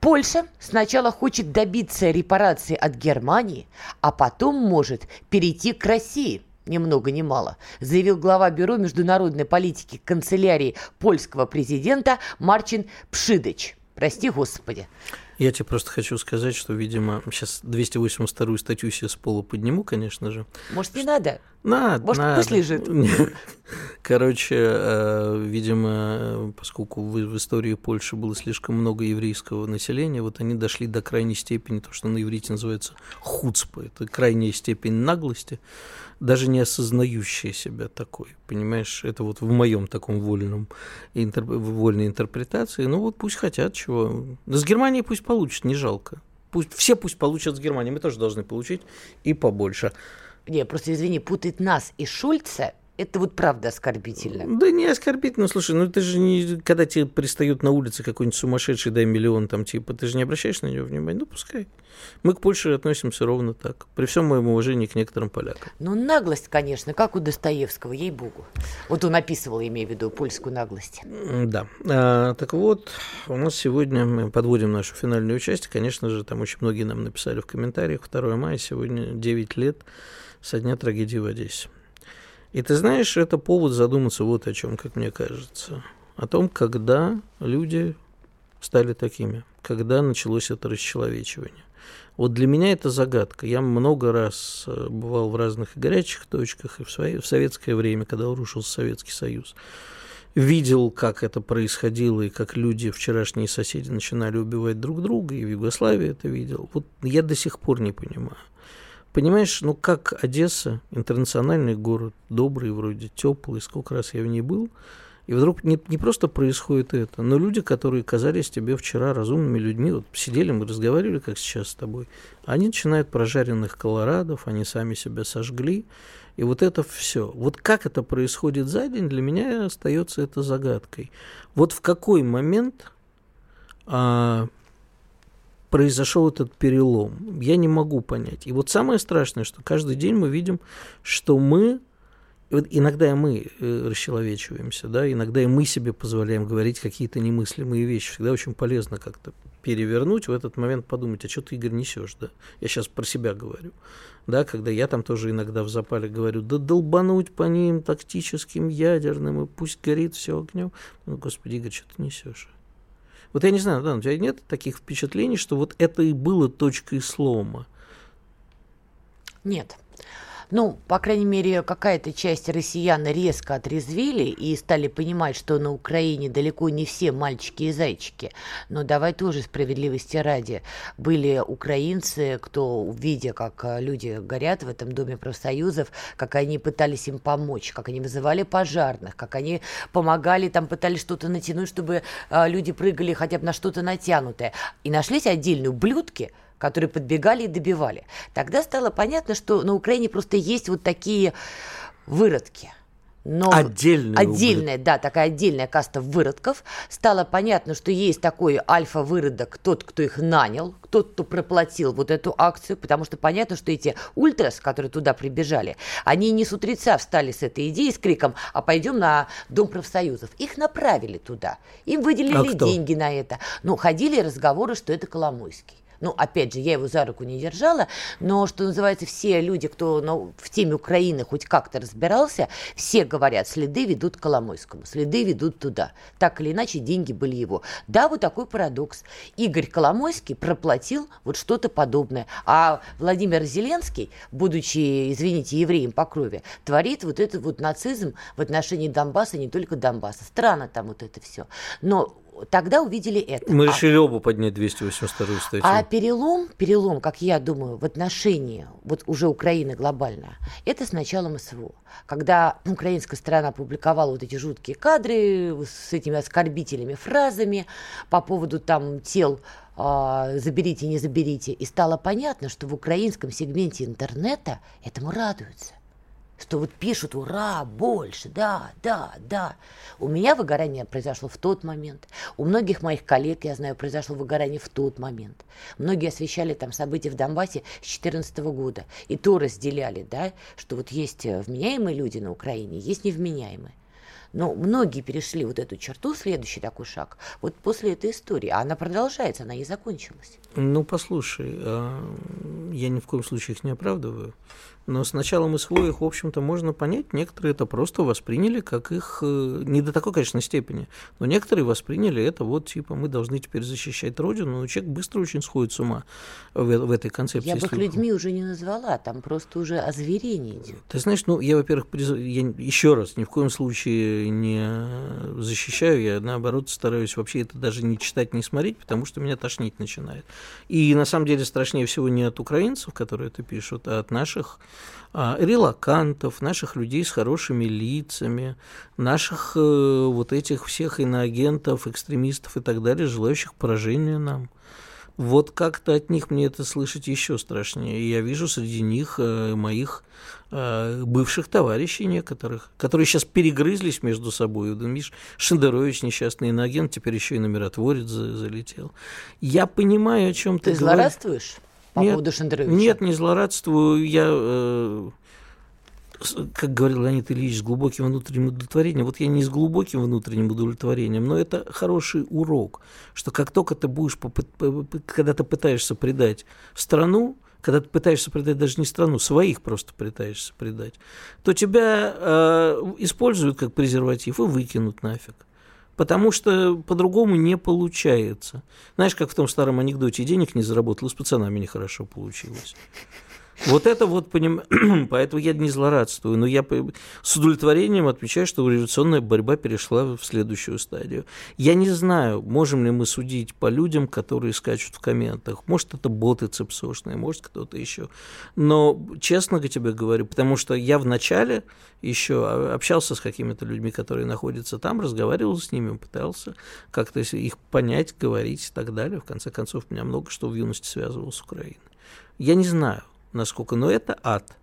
Польша сначала хочет добиться репарации от Германии, а потом может перейти к России – ни много ни мало, заявил глава Бюро международной политики канцелярии польского президента Марчин Пшидыч. Прости, Господи. Я тебе просто хочу сказать, что, видимо, сейчас 282-ю статью себе с пола подниму, конечно же. Может, не надо? Надо, Может, надо. пусть лежит. Короче, э, видимо, поскольку в истории Польши было слишком много еврейского населения, вот они дошли до крайней степени, то, что на иврите называется хуцпа, это крайняя степень наглости, даже не осознающая себя такой, понимаешь, это вот в моем таком вольном, интер... вольной интерпретации, ну вот пусть хотят чего, с Германией пусть получат, не жалко, пусть, все пусть получат с Германией, мы тоже должны получить и побольше. Не, просто извини, путать нас и Шульца это вот правда оскорбительно. Да не оскорбительно, слушай, ну ты же не, когда тебе пристают на улице какой-нибудь сумасшедший, дай миллион, там типа, ты же не обращаешь на него внимания, ну пускай. Мы к Польше относимся ровно так, при всем моем уважении к некоторым полякам. Ну наглость, конечно, как у Достоевского, ей-богу. Вот он описывал, имею в виду, польскую наглость. Да, а, так вот, у нас сегодня мы подводим нашу финальную часть, конечно же, там очень многие нам написали в комментариях, 2 мая, сегодня 9 лет со дня трагедии в Одессе. И ты знаешь, это повод задуматься вот о чем, как мне кажется. О том, когда люди стали такими, когда началось это расчеловечивание. Вот для меня это загадка. Я много раз бывал в разных горячих точках, и в, свое, в советское время, когда рушился Советский Союз. Видел, как это происходило, и как люди, вчерашние соседи, начинали убивать друг друга, и в Югославии это видел. Вот я до сих пор не понимаю. Понимаешь, ну как Одесса, интернациональный город, добрый вроде, теплый, сколько раз я в ней был, и вдруг не, не просто происходит это, но люди, которые казались тебе вчера разумными людьми, вот сидели, мы разговаривали, как сейчас с тобой, они начинают прожаренных колорадов, они сами себя сожгли, и вот это все. Вот как это происходит за день, для меня остается это загадкой. Вот в какой момент а, произошел этот перелом. Я не могу понять. И вот самое страшное, что каждый день мы видим, что мы, вот иногда и мы э, расчеловечиваемся, да, иногда и мы себе позволяем говорить какие-то немыслимые вещи. Всегда очень полезно как-то перевернуть, в этот момент подумать, а что ты, Игорь, несешь, да? Я сейчас про себя говорю, да, когда я там тоже иногда в запале говорю, да долбануть по ним тактическим ядерным, и пусть горит все огнем. Ну, господи, Игорь, что ты несешь? Вот я не знаю, да, у тебя нет таких впечатлений, что вот это и было точкой слома? Нет. Ну, по крайней мере, какая-то часть россиян резко отрезвили и стали понимать, что на Украине далеко не все мальчики и зайчики. Но давай тоже справедливости ради. Были украинцы, кто, видя, как люди горят в этом доме профсоюзов, как они пытались им помочь, как они вызывали пожарных, как они помогали, там пытались что-то натянуть, чтобы люди прыгали хотя бы на что-то натянутое. И нашлись отдельные ублюдки, которые подбегали и добивали. Тогда стало понятно, что на Украине просто есть вот такие выродки – но отдельная, отдельная да, такая отдельная каста выродков. Стало понятно, что есть такой альфа-выродок, тот, кто их нанял, тот, кто проплатил вот эту акцию, потому что понятно, что эти ультрас, которые туда прибежали, они не с утреца встали с этой идеей, с криком, а пойдем на Дом профсоюзов. Их направили туда, им выделили а деньги на это. Ну, ходили разговоры, что это Коломойский. Ну, опять же, я его за руку не держала, но, что называется, все люди, кто ну, в теме Украины хоть как-то разбирался, все говорят, следы ведут к Коломойскому, следы ведут туда. Так или иначе, деньги были его. Да, вот такой парадокс. Игорь Коломойский проплатил вот что-то подобное. А Владимир Зеленский, будучи, извините, евреем по крови, творит вот этот вот нацизм в отношении Донбасса, не только Донбасса. Странно там вот это все. Но тогда увидели это. Мы а, решили оба поднять 282 статью. А перелом, перелом, как я думаю, в отношении вот уже Украины глобально, это с началом СВО. Когда украинская сторона опубликовала вот эти жуткие кадры с этими оскорбительными фразами по поводу там тел а, заберите, не заберите. И стало понятно, что в украинском сегменте интернета этому радуются что вот пишут «Ура! Больше! Да, да, да!» У меня выгорание произошло в тот момент. У многих моих коллег, я знаю, произошло выгорание в тот момент. Многие освещали там события в Донбассе с 2014 года. И то разделяли, да, что вот есть вменяемые люди на Украине, есть невменяемые. Но многие перешли вот эту черту, следующий такой шаг, вот после этой истории. А она продолжается, она не закончилась. Ну, послушай, а, я ни в коем случае их не оправдываю. Но с началом СВО их, в общем-то, можно понять. Некоторые это просто восприняли как их... Э, не до такой, конечно, степени. Но некоторые восприняли это вот, типа, мы должны теперь защищать Родину. Но человек быстро очень сходит с ума в, в этой концепции. Я бы их людьми уже не назвала. Там просто уже озверение идет. Ты знаешь, ну, я, во-первых, приз... я еще раз ни в коем случае не защищаю. Я, наоборот, стараюсь вообще это даже не читать, не смотреть, потому что меня тошнить начинает. И, на самом деле, страшнее всего не от украинцев, которые это пишут, а от наших релакантов, наших людей с хорошими лицами, наших э, вот этих всех иноагентов, экстремистов и так далее, желающих поражения нам. Вот как-то от них мне это слышать еще страшнее. И я вижу среди них э, моих э, бывших товарищей некоторых, которые сейчас перегрызлись между собой. Миш Шендерович, несчастный иноагент, теперь еще и на миротворец залетел. Я понимаю, о чем ты, ты говоришь. злорадствуешь? По нет, поводу Шендеровича? Нет, не злорадствую. Я, э, как говорил Леонид Ильич, с глубоким внутренним удовлетворением. Вот я не с глубоким внутренним удовлетворением, но это хороший урок, что как только ты будешь, когда ты пытаешься предать страну, когда ты пытаешься предать даже не страну, своих просто пытаешься предать, то тебя э, используют как презерватив и выкинут нафиг потому что по-другому не получается. Знаешь, как в том старом анекдоте, денег не заработал, с пацанами нехорошо получилось. Вот это вот, поним... поэтому я не злорадствую, но я с удовлетворением отмечаю, что революционная борьба перешла в следующую стадию. Я не знаю, можем ли мы судить по людям, которые скачут в комментах. Может, это боты цепсошные, может, кто-то еще. Но, честно тебе говорю, потому что я в начале еще общался с какими-то людьми, которые находятся там, разговаривал с ними, пытался как-то их понять, говорить и так далее. В конце концов, меня много что в юности связывало с Украиной. Я не знаю, насколько, но это ад.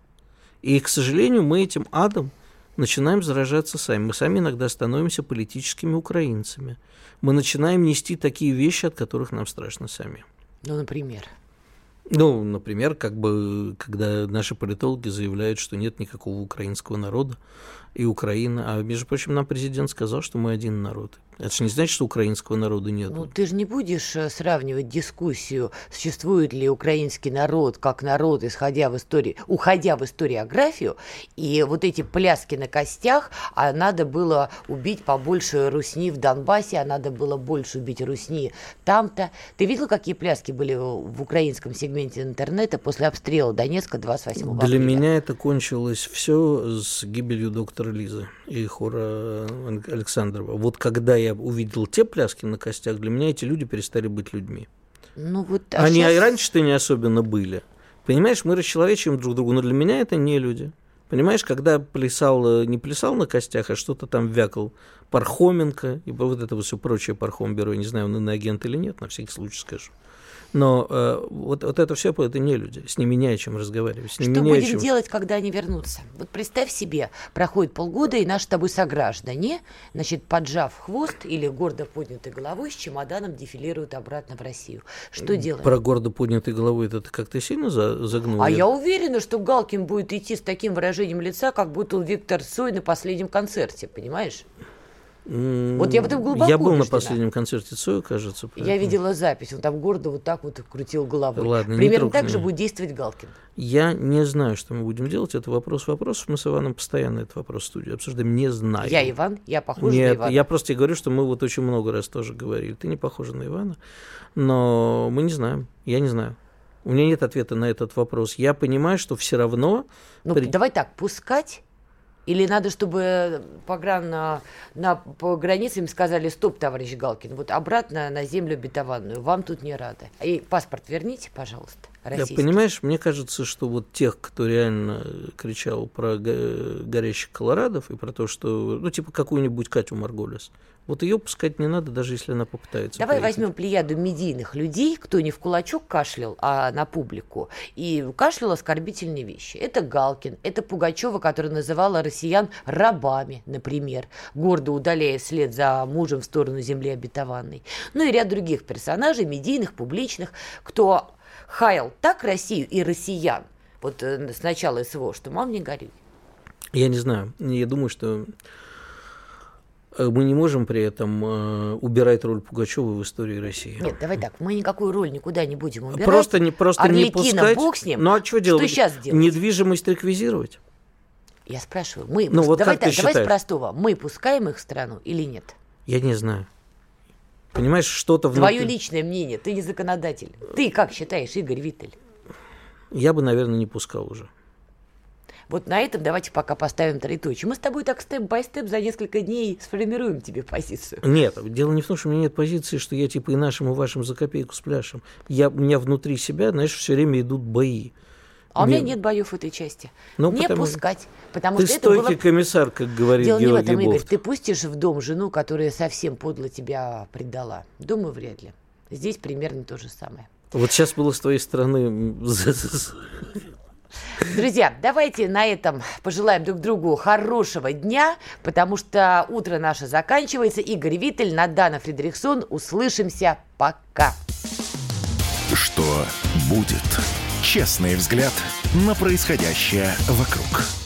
И, к сожалению, мы этим адом начинаем заражаться сами. Мы сами иногда становимся политическими украинцами. Мы начинаем нести такие вещи, от которых нам страшно сами. Ну, например? Ну, например, как бы, когда наши политологи заявляют, что нет никакого украинского народа, и Украина. А, между прочим, нам президент сказал, что мы один народ. Это же не значит, что украинского народа нет. Ну, ты же не будешь э, сравнивать дискуссию, существует ли украинский народ как народ, исходя в истории, уходя в историографию, и вот эти пляски на костях, а надо было убить побольше русни в Донбассе, а надо было больше убить русни там-то. Ты видел, какие пляски были в украинском сегменте интернета после обстрела Донецка 28 Для апреля? Для меня это кончилось все с гибелью доктора Лизы и хора Александрова. Вот когда я увидел те пляски на костях, для меня эти люди перестали быть людьми. Ну, вот, а Они сейчас... и раньше-то не особенно были. Понимаешь, мы расчеловечиваем друг друга, но для меня это не люди. Понимаешь, когда плясал, не плясал на костях, а что-то там вякал Пархоменко, и вот это вот все прочее Пархом Беру, не знаю, он иноагент или нет, на всякий случай скажу. Но э, вот, вот это все это не люди. С ними не о чем разговаривать. С ними Что не будем чем... делать, когда они вернутся? Вот представь себе, проходит полгода, и наши с тобой сограждане, значит, поджав хвост или гордо поднятой головой, с чемоданом дефилируют обратно в Россию. Что делаем? Про гордо поднятой головой это ты как-то сильно за- загнул? А я уверена, что Галкин будет идти с таким выражением лица, как будто Виктор Цой на последнем концерте, понимаешь? Вот я в этом глубоко Я был на последнем концерте Цоя, кажется. Я поэтому- видела запись, он там гордо вот так вот крутил головой. Ладно, Примерно так же меня. будет действовать Галкин. Я не знаю, что мы будем делать. Это вопрос вопросов. Мы с Иваном постоянно этот вопрос в студии обсуждаем. Не знаю. Я Иван, я похожа на Ивана. я просто тебе говорю, что мы вот очень много раз тоже говорили. Ты не похожа на Ивана, но мы не знаем. Я не знаю. У меня нет ответа на этот вопрос. Я понимаю, что все равно... Ну, при- давай так, пускать? Или надо, чтобы погран на, на, по границе им сказали, стоп, товарищ Галкин, вот обратно на землю обетованную, вам тут не рады. И паспорт верните, пожалуйста, российский. понимаешь, мне кажется, что вот тех, кто реально кричал про го- горящих колорадов и про то, что, ну, типа какую-нибудь Катю Марголес, вот ее пускать не надо, даже если она попытается. Давай поехать. возьмем плеяду медийных людей, кто не в кулачок кашлял, а на публику, и кашлял оскорбительные вещи. Это Галкин, это Пугачева, которая называла россиян рабами, например, гордо удаляя след за мужем в сторону земли обетованной. Ну и ряд других персонажей, медийных, публичных, кто хаял так Россию и россиян, вот э, с начала СВО, что мам не горюй. Я не знаю. Я думаю, что мы не можем при этом э, убирать роль Пугачева в истории России. Нет, давай так, мы никакую роль никуда не будем убирать. Просто не, просто не пускать. бог с ним. Ну а что делать? щас делать? Недвижимость реквизировать? Я спрашиваю, мы, Ну, вот давай так, давай с считаешь? простого, мы пускаем их в страну или нет? Я не знаю. Понимаешь, что-то Твое внутри... личное мнение, ты не законодатель. Ты как считаешь, Игорь Виттель? Я бы, наверное, не пускал уже. Вот на этом давайте пока поставим троеточие. Мы с тобой так степ-бай-степ за несколько дней сформируем тебе позицию. Нет, дело не в том, что у меня нет позиции, что я типа и нашим, и вашим за копейку спляшем. Я, у меня внутри себя, знаешь, все время идут бои. А у меня Не- нет боев в этой части. Ну, не потому- пускать. Потому Ты что это стойкий было... комиссар, как говорит Дело не в Георгий этом, Игорь. Бофт. Ты пустишь в дом жену, которая совсем подло тебя предала? Думаю, вряд ли. Здесь примерно то же самое. Вот сейчас было с твоей стороны... Друзья, давайте на этом пожелаем друг другу хорошего дня, потому что утро наше заканчивается. Игорь Виттель, Надана Фридрихсон. Услышимся. Пока. Что будет? Честный взгляд на происходящее вокруг.